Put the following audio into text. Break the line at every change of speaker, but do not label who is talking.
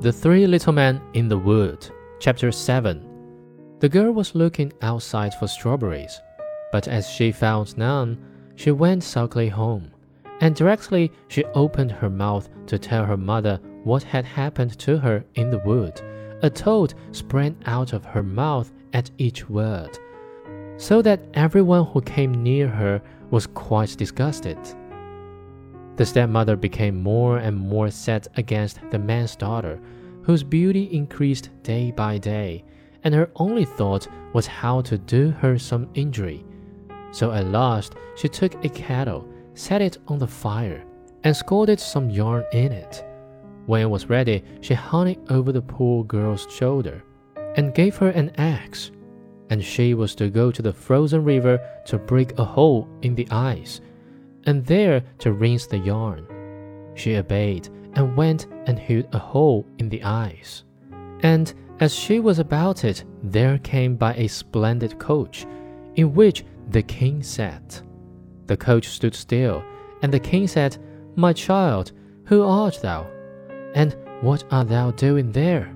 The Three Little Men in the Wood, Chapter 7. The girl was looking outside for strawberries, but as she found none, she went sulkily home. And directly she opened her mouth to tell her mother what had happened to her in the wood, a toad sprang out of her mouth at each word, so that everyone who came near her was quite disgusted. The stepmother became more and more set against the man's daughter, whose beauty increased day by day, and her only thought was how to do her some injury. So at last she took a kettle, set it on the fire, and scalded some yarn in it. When it was ready, she hung it over the poor girl's shoulder, and gave her an axe. And she was to go to the frozen river to break a hole in the ice and there to rinse the yarn. She obeyed and went and hewed a hole in the ice. And as she was about it, there came by a splendid coach, in which the king sat. The coach stood still, and the king said, My child, who art thou? And what art thou doing there?